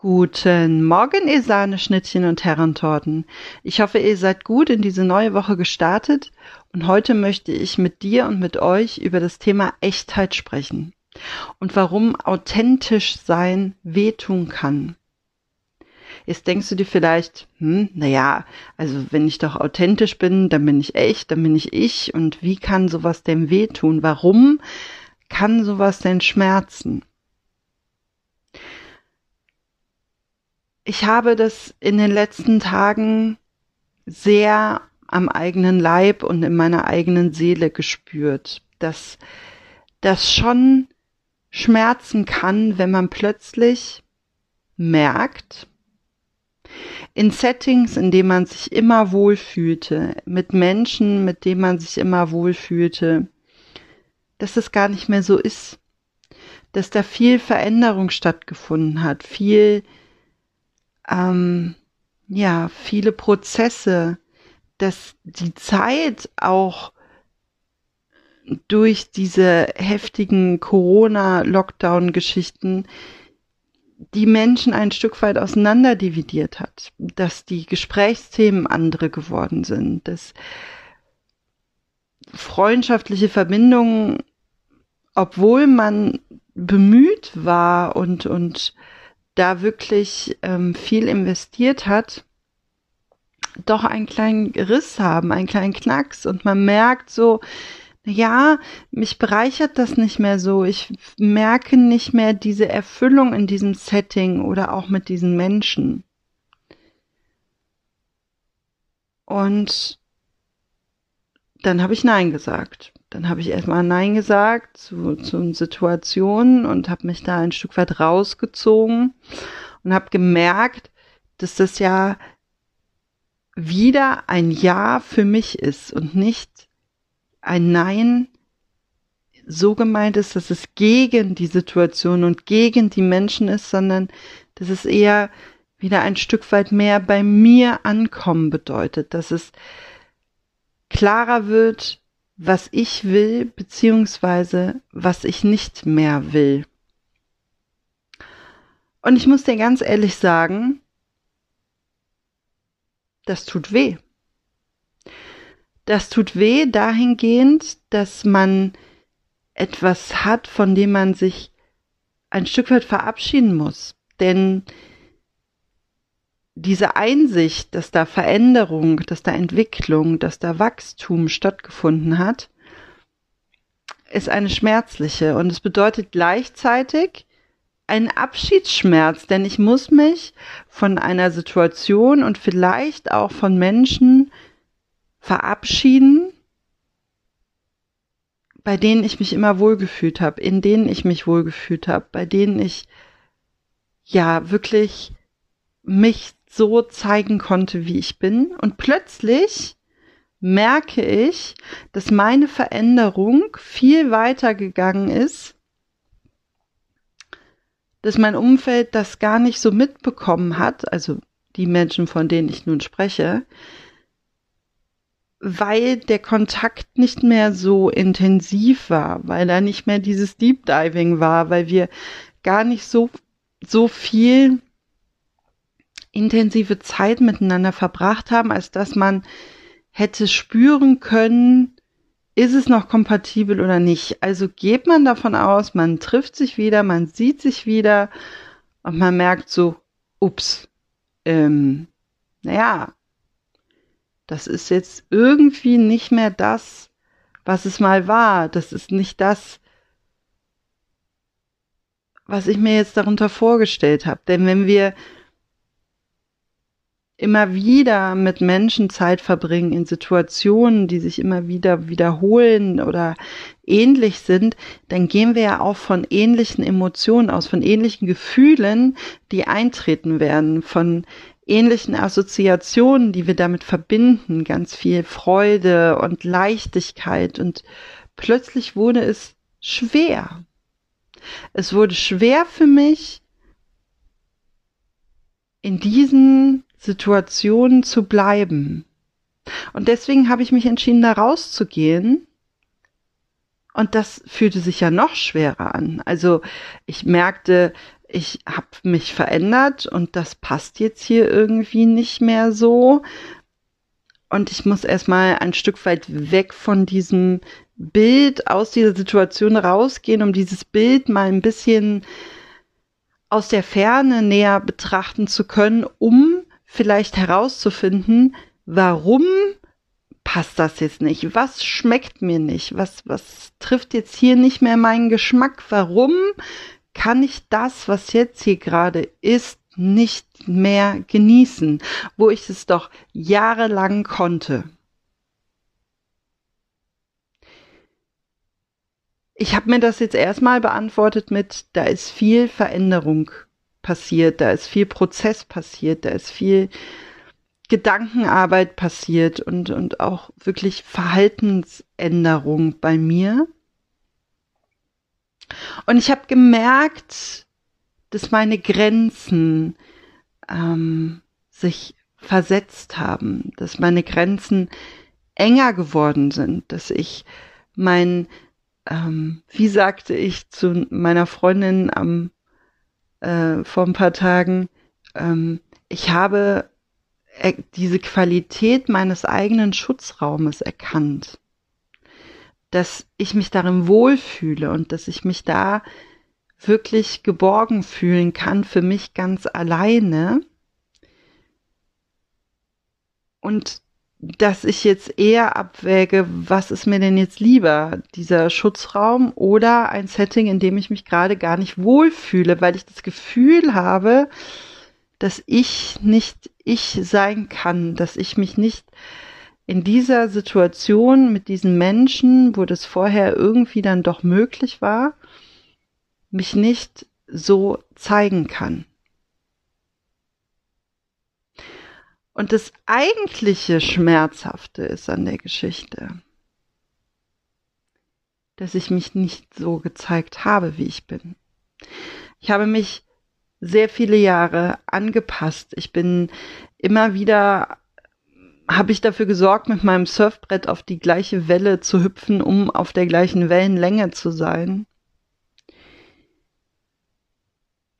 Guten Morgen, ihr Sahneschnittchen und Herrentorten. Ich hoffe, ihr seid gut in diese neue Woche gestartet und heute möchte ich mit dir und mit euch über das Thema Echtheit sprechen und warum authentisch sein wehtun kann. Jetzt denkst du dir vielleicht, hm, naja, also wenn ich doch authentisch bin, dann bin ich echt, dann bin ich ich und wie kann sowas denn wehtun? Warum kann sowas denn schmerzen? Ich habe das in den letzten Tagen sehr am eigenen Leib und in meiner eigenen Seele gespürt, dass das schon schmerzen kann, wenn man plötzlich merkt, in Settings, in denen man sich immer wohlfühlte, mit Menschen, mit denen man sich immer wohlfühlte, dass es gar nicht mehr so ist, dass da viel Veränderung stattgefunden hat, viel ähm, ja, viele Prozesse, dass die Zeit auch durch diese heftigen Corona-Lockdown-Geschichten die Menschen ein Stück weit auseinanderdividiert hat, dass die Gesprächsthemen andere geworden sind, dass freundschaftliche Verbindungen, obwohl man bemüht war und, und da wirklich ähm, viel investiert hat, doch einen kleinen Riss haben, einen kleinen Knacks und man merkt so, ja, mich bereichert das nicht mehr so. Ich merke nicht mehr diese Erfüllung in diesem Setting oder auch mit diesen Menschen. Und dann habe ich Nein gesagt. Dann habe ich erstmal Nein gesagt zu, zu Situationen und habe mich da ein Stück weit rausgezogen und habe gemerkt, dass das ja wieder ein Ja für mich ist und nicht ein Nein so gemeint ist, dass es gegen die Situation und gegen die Menschen ist, sondern dass es eher wieder ein Stück weit mehr bei mir ankommen bedeutet, dass es klarer wird, was ich will, beziehungsweise was ich nicht mehr will. Und ich muss dir ganz ehrlich sagen, das tut weh. Das tut weh dahingehend, dass man etwas hat, von dem man sich ein Stück weit verabschieden muss. Denn diese Einsicht, dass da Veränderung, dass da Entwicklung, dass da Wachstum stattgefunden hat, ist eine schmerzliche. Und es bedeutet gleichzeitig einen Abschiedsschmerz, denn ich muss mich von einer Situation und vielleicht auch von Menschen verabschieden, bei denen ich mich immer wohlgefühlt habe, in denen ich mich wohlgefühlt habe, bei denen ich ja wirklich mich so zeigen konnte, wie ich bin. Und plötzlich merke ich, dass meine Veränderung viel weiter gegangen ist, dass mein Umfeld das gar nicht so mitbekommen hat, also die Menschen, von denen ich nun spreche, weil der Kontakt nicht mehr so intensiv war, weil da nicht mehr dieses Deep Diving war, weil wir gar nicht so, so viel intensive Zeit miteinander verbracht haben, als dass man hätte spüren können, ist es noch kompatibel oder nicht. Also geht man davon aus, man trifft sich wieder, man sieht sich wieder und man merkt so, ups, ähm, naja, das ist jetzt irgendwie nicht mehr das, was es mal war. Das ist nicht das, was ich mir jetzt darunter vorgestellt habe. Denn wenn wir immer wieder mit Menschen Zeit verbringen in Situationen, die sich immer wieder wiederholen oder ähnlich sind, dann gehen wir ja auch von ähnlichen Emotionen aus, von ähnlichen Gefühlen, die eintreten werden, von ähnlichen Assoziationen, die wir damit verbinden, ganz viel Freude und Leichtigkeit und plötzlich wurde es schwer. Es wurde schwer für mich, in diesen Situationen zu bleiben. Und deswegen habe ich mich entschieden, da rauszugehen. Und das fühlte sich ja noch schwerer an. Also ich merkte, ich habe mich verändert und das passt jetzt hier irgendwie nicht mehr so. Und ich muss erstmal ein Stück weit weg von diesem Bild aus dieser Situation rausgehen, um dieses Bild mal ein bisschen aus der Ferne näher betrachten zu können, um vielleicht herauszufinden, warum passt das jetzt nicht? Was schmeckt mir nicht? Was, was trifft jetzt hier nicht mehr meinen Geschmack? Warum kann ich das, was jetzt hier gerade ist, nicht mehr genießen, wo ich es doch jahrelang konnte? Ich habe mir das jetzt erstmal beantwortet mit, da ist viel Veränderung passiert, da ist viel Prozess passiert, da ist viel Gedankenarbeit passiert und, und auch wirklich Verhaltensänderung bei mir. Und ich habe gemerkt, dass meine Grenzen ähm, sich versetzt haben, dass meine Grenzen enger geworden sind, dass ich mein, ähm, wie sagte ich zu meiner Freundin am äh, vor ein paar Tagen, ähm, ich habe diese Qualität meines eigenen Schutzraumes erkannt, dass ich mich darin wohlfühle und dass ich mich da wirklich geborgen fühlen kann für mich ganz alleine. Und dass ich jetzt eher abwäge, was ist mir denn jetzt lieber, dieser Schutzraum oder ein Setting, in dem ich mich gerade gar nicht wohlfühle, weil ich das Gefühl habe, dass ich nicht ich sein kann, dass ich mich nicht in dieser Situation mit diesen Menschen, wo das vorher irgendwie dann doch möglich war, mich nicht so zeigen kann. Und das eigentliche Schmerzhafte ist an der Geschichte, dass ich mich nicht so gezeigt habe, wie ich bin. Ich habe mich sehr viele Jahre angepasst. Ich bin immer wieder, habe ich dafür gesorgt, mit meinem Surfbrett auf die gleiche Welle zu hüpfen, um auf der gleichen Wellenlänge zu sein.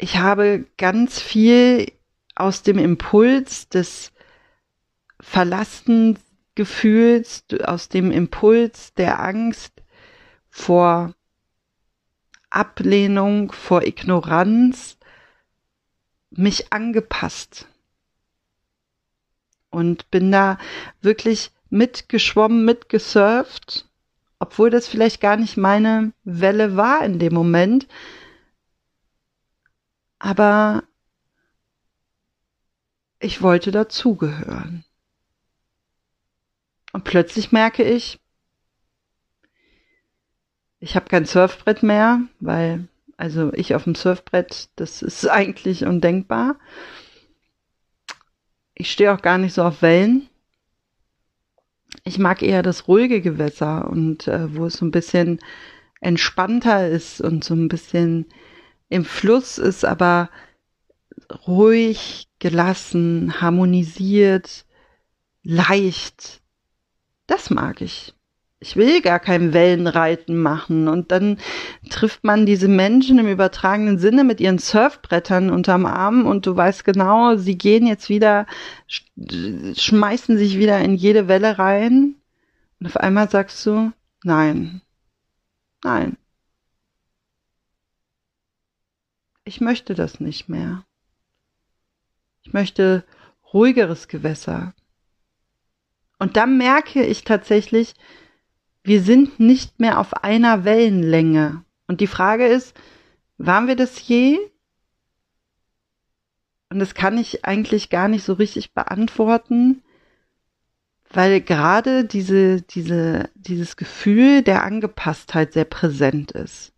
Ich habe ganz viel aus dem Impuls des Verlassengefühls, aus dem Impuls der Angst vor Ablehnung, vor Ignoranz, mich angepasst und bin da wirklich mitgeschwommen, mitgesurft, obwohl das vielleicht gar nicht meine Welle war in dem Moment. Aber ich wollte dazugehören. Und plötzlich merke ich, ich habe kein Surfbrett mehr, weil also ich auf dem Surfbrett, das ist eigentlich undenkbar. Ich stehe auch gar nicht so auf Wellen. Ich mag eher das ruhige Gewässer und äh, wo es so ein bisschen entspannter ist und so ein bisschen im Fluss ist, aber ruhig, gelassen, harmonisiert, leicht. Das mag ich ich will gar kein Wellenreiten machen. Und dann trifft man diese Menschen im übertragenen Sinne mit ihren Surfbrettern unterm Arm und du weißt genau, sie gehen jetzt wieder, schmeißen sich wieder in jede Welle rein. Und auf einmal sagst du, nein, nein. Ich möchte das nicht mehr. Ich möchte ruhigeres Gewässer. Und dann merke ich tatsächlich, wir sind nicht mehr auf einer Wellenlänge. Und die Frage ist, waren wir das je? Und das kann ich eigentlich gar nicht so richtig beantworten, weil gerade diese, diese, dieses Gefühl der Angepasstheit sehr präsent ist.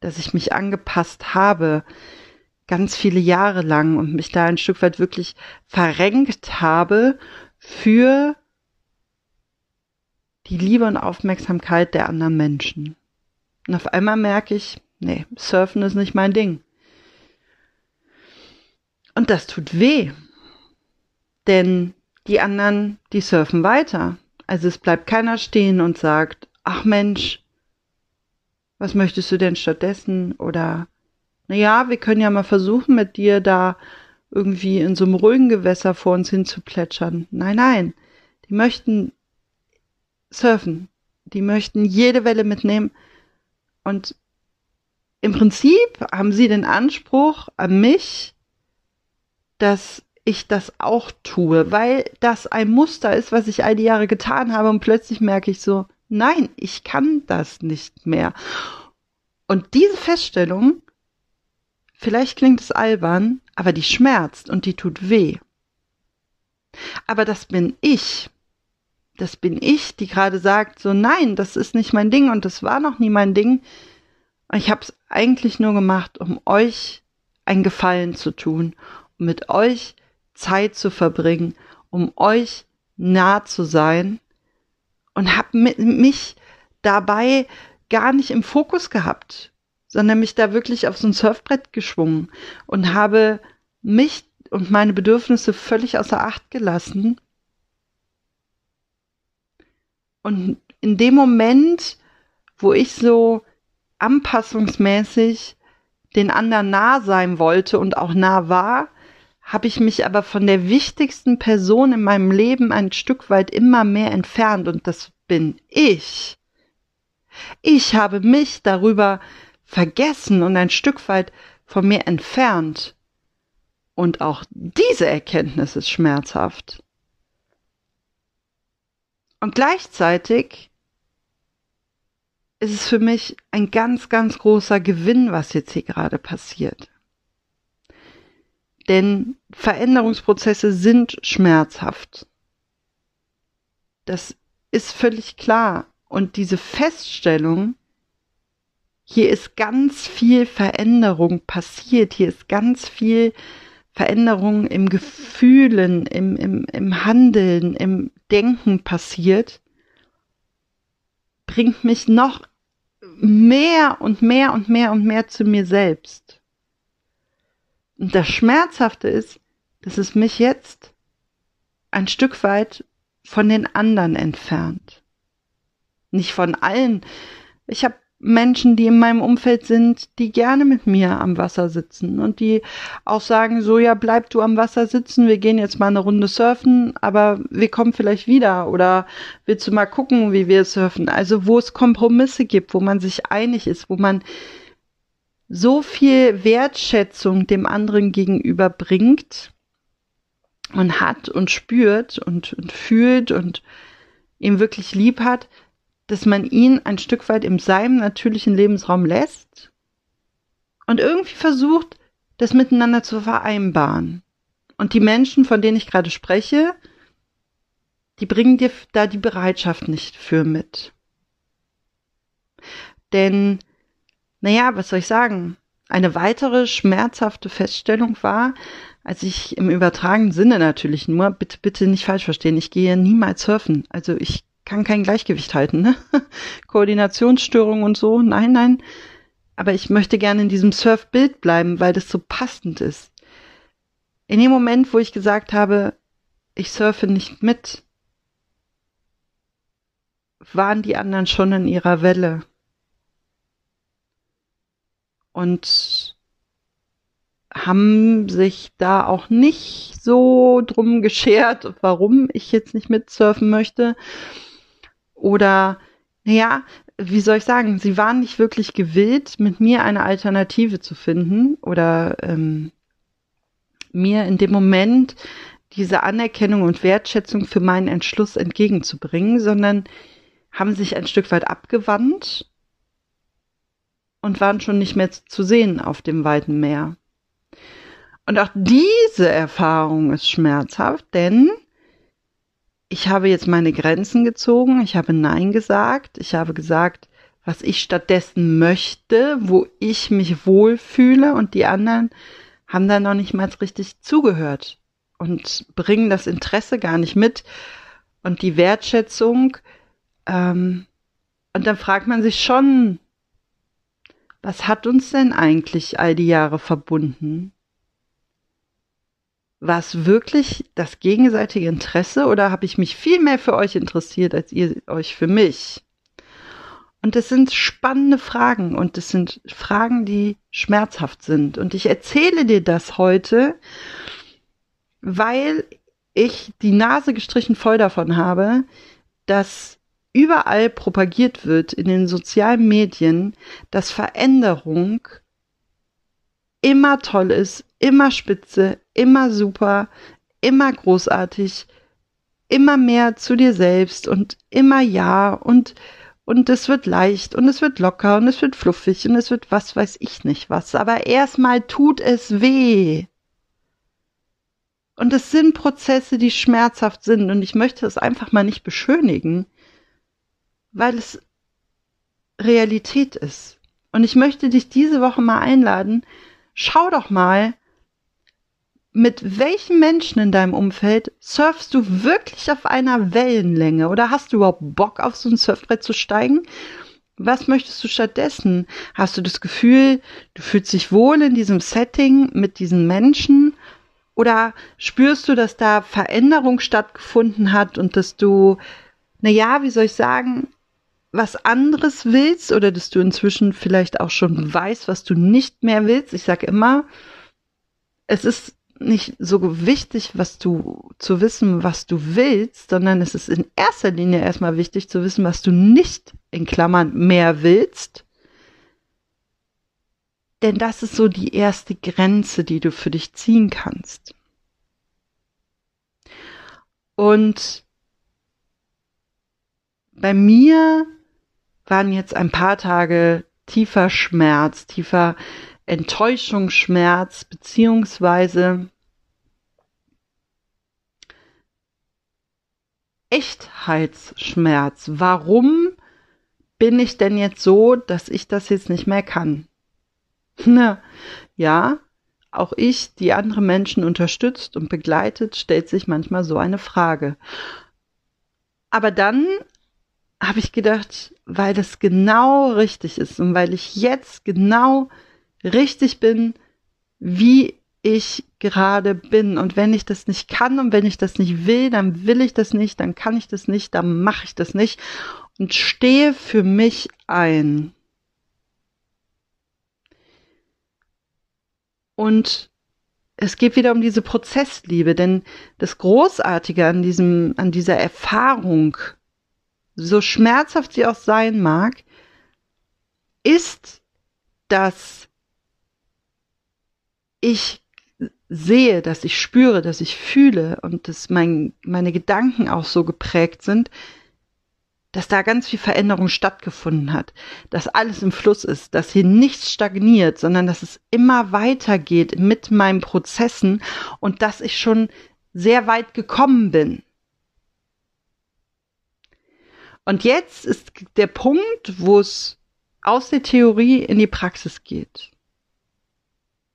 Dass ich mich angepasst habe, ganz viele Jahre lang und mich da ein Stück weit wirklich verrenkt habe für die Liebe und Aufmerksamkeit der anderen Menschen. Und auf einmal merke ich, nee, Surfen ist nicht mein Ding. Und das tut weh. Denn die anderen, die surfen weiter. Also es bleibt keiner stehen und sagt, ach Mensch, was möchtest du denn stattdessen? Oder naja, wir können ja mal versuchen, mit dir da irgendwie in so einem ruhigen Gewässer vor uns hin zu plätschern. Nein, nein. Die möchten surfen. Die möchten jede Welle mitnehmen. Und im Prinzip haben sie den Anspruch an mich, dass ich das auch tue, weil das ein Muster ist, was ich all die Jahre getan habe und plötzlich merke ich so, nein, ich kann das nicht mehr. Und diese Feststellung, vielleicht klingt es albern, aber die schmerzt und die tut weh. Aber das bin ich. Das bin ich, die gerade sagt, so nein, das ist nicht mein Ding und das war noch nie mein Ding. Ich habe es eigentlich nur gemacht, um euch einen Gefallen zu tun, um mit euch Zeit zu verbringen, um euch nah zu sein und habe mich dabei gar nicht im Fokus gehabt, sondern mich da wirklich auf so ein Surfbrett geschwungen und habe mich und meine Bedürfnisse völlig außer Acht gelassen. Und in dem Moment, wo ich so anpassungsmäßig den anderen nah sein wollte und auch nah war, habe ich mich aber von der wichtigsten Person in meinem Leben ein Stück weit immer mehr entfernt und das bin ich. Ich habe mich darüber vergessen und ein Stück weit von mir entfernt. Und auch diese Erkenntnis ist schmerzhaft. Und gleichzeitig ist es für mich ein ganz, ganz großer Gewinn, was jetzt hier gerade passiert. Denn Veränderungsprozesse sind schmerzhaft. Das ist völlig klar. Und diese Feststellung, hier ist ganz viel Veränderung passiert, hier ist ganz viel Veränderung im Gefühlen, im, im, im Handeln, im Denken passiert, bringt mich noch mehr und mehr und mehr und mehr zu mir selbst. Und das Schmerzhafte ist, dass es mich jetzt ein Stück weit von den anderen entfernt. Nicht von allen. Ich habe Menschen, die in meinem Umfeld sind, die gerne mit mir am Wasser sitzen und die auch sagen, so ja, bleib du am Wasser sitzen, wir gehen jetzt mal eine Runde surfen, aber wir kommen vielleicht wieder oder willst du mal gucken, wie wir surfen? Also wo es Kompromisse gibt, wo man sich einig ist, wo man so viel Wertschätzung dem anderen gegenüber bringt und hat und spürt und, und fühlt und ihm wirklich lieb hat, dass man ihn ein Stück weit in seinem natürlichen Lebensraum lässt und irgendwie versucht, das miteinander zu vereinbaren. Und die Menschen, von denen ich gerade spreche, die bringen dir da die Bereitschaft nicht für mit. Denn, naja, was soll ich sagen? Eine weitere schmerzhafte Feststellung war, als ich im übertragenen Sinne natürlich nur, bitte, bitte nicht falsch verstehen, ich gehe niemals surfen. Also ich kann kein Gleichgewicht halten, ne? Koordinationsstörungen und so. Nein, nein. Aber ich möchte gerne in diesem Surfbild bleiben, weil das so passend ist. In dem Moment, wo ich gesagt habe, ich surfe nicht mit, waren die anderen schon in ihrer Welle. Und haben sich da auch nicht so drum geschert, warum ich jetzt nicht mitsurfen möchte. Oder, naja, wie soll ich sagen, sie waren nicht wirklich gewillt, mit mir eine Alternative zu finden oder ähm, mir in dem Moment diese Anerkennung und Wertschätzung für meinen Entschluss entgegenzubringen, sondern haben sich ein Stück weit abgewandt und waren schon nicht mehr zu sehen auf dem weiten Meer. Und auch diese Erfahrung ist schmerzhaft, denn ich habe jetzt meine Grenzen gezogen, ich habe Nein gesagt, ich habe gesagt, was ich stattdessen möchte, wo ich mich wohlfühle und die anderen haben da noch nicht mal richtig zugehört und bringen das Interesse gar nicht mit und die Wertschätzung. Ähm, und dann fragt man sich schon, was hat uns denn eigentlich all die Jahre verbunden? War es wirklich das gegenseitige Interesse oder habe ich mich viel mehr für euch interessiert als ihr euch für mich? Und das sind spannende Fragen und das sind Fragen, die schmerzhaft sind. Und ich erzähle dir das heute, weil ich die Nase gestrichen voll davon habe, dass überall propagiert wird in den sozialen Medien, dass Veränderung immer toll ist, immer spitze, immer super, immer großartig, immer mehr zu dir selbst und immer ja und und es wird leicht und es wird locker und es wird fluffig und es wird was weiß ich nicht was, aber erstmal tut es weh. Und es sind Prozesse, die schmerzhaft sind und ich möchte es einfach mal nicht beschönigen, weil es Realität ist. Und ich möchte dich diese Woche mal einladen, schau doch mal, mit welchen Menschen in deinem Umfeld surfst du wirklich auf einer Wellenlänge oder hast du überhaupt Bock auf so ein Surfbrett zu steigen? Was möchtest du stattdessen? Hast du das Gefühl, du fühlst dich wohl in diesem Setting mit diesen Menschen? Oder spürst du, dass da Veränderung stattgefunden hat und dass du, na ja, wie soll ich sagen, was anderes willst oder dass du inzwischen vielleicht auch schon weißt, was du nicht mehr willst? Ich sage immer, es ist nicht so wichtig, was du zu wissen, was du willst, sondern es ist in erster Linie erstmal wichtig zu wissen, was du nicht in Klammern mehr willst. Denn das ist so die erste Grenze, die du für dich ziehen kannst. Und bei mir waren jetzt ein paar Tage tiefer Schmerz, tiefer Enttäuschungsschmerz beziehungsweise Echtheitsschmerz. Warum bin ich denn jetzt so, dass ich das jetzt nicht mehr kann? Ja, auch ich, die andere Menschen unterstützt und begleitet, stellt sich manchmal so eine Frage. Aber dann habe ich gedacht, weil das genau richtig ist und weil ich jetzt genau richtig bin, wie ich gerade bin. Und wenn ich das nicht kann und wenn ich das nicht will, dann will ich das nicht, dann kann ich das nicht, dann mache ich das nicht und stehe für mich ein. Und es geht wieder um diese Prozessliebe, denn das Großartige an diesem, an dieser Erfahrung, so schmerzhaft sie auch sein mag, ist, dass ich sehe, dass ich spüre, dass ich fühle und dass mein, meine Gedanken auch so geprägt sind, dass da ganz viel Veränderung stattgefunden hat, dass alles im Fluss ist, dass hier nichts stagniert, sondern dass es immer weitergeht mit meinen Prozessen und dass ich schon sehr weit gekommen bin. Und jetzt ist der Punkt, wo es aus der Theorie in die Praxis geht.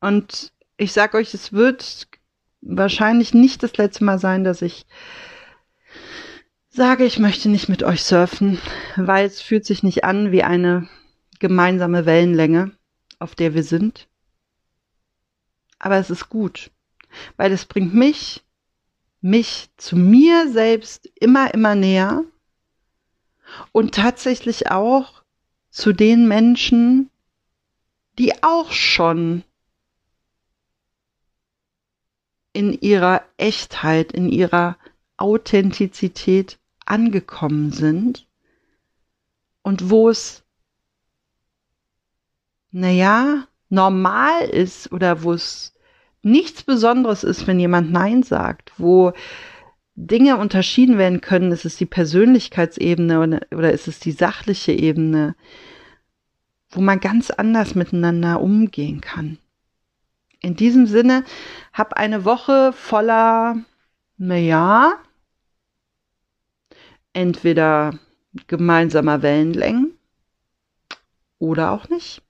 Und ich sag euch, es wird wahrscheinlich nicht das letzte Mal sein, dass ich sage, ich möchte nicht mit euch surfen, weil es fühlt sich nicht an wie eine gemeinsame Wellenlänge, auf der wir sind. Aber es ist gut, weil es bringt mich, mich zu mir selbst immer, immer näher und tatsächlich auch zu den Menschen, die auch schon in ihrer Echtheit, in ihrer Authentizität angekommen sind und wo es, naja, normal ist oder wo es nichts Besonderes ist, wenn jemand Nein sagt, wo Dinge unterschieden werden können, ist es die Persönlichkeitsebene oder, ist es die sachliche Ebene, wo man ganz anders miteinander umgehen kann in diesem Sinne, hab eine Woche voller, naja, entweder gemeinsamer Wellenlängen oder auch nicht.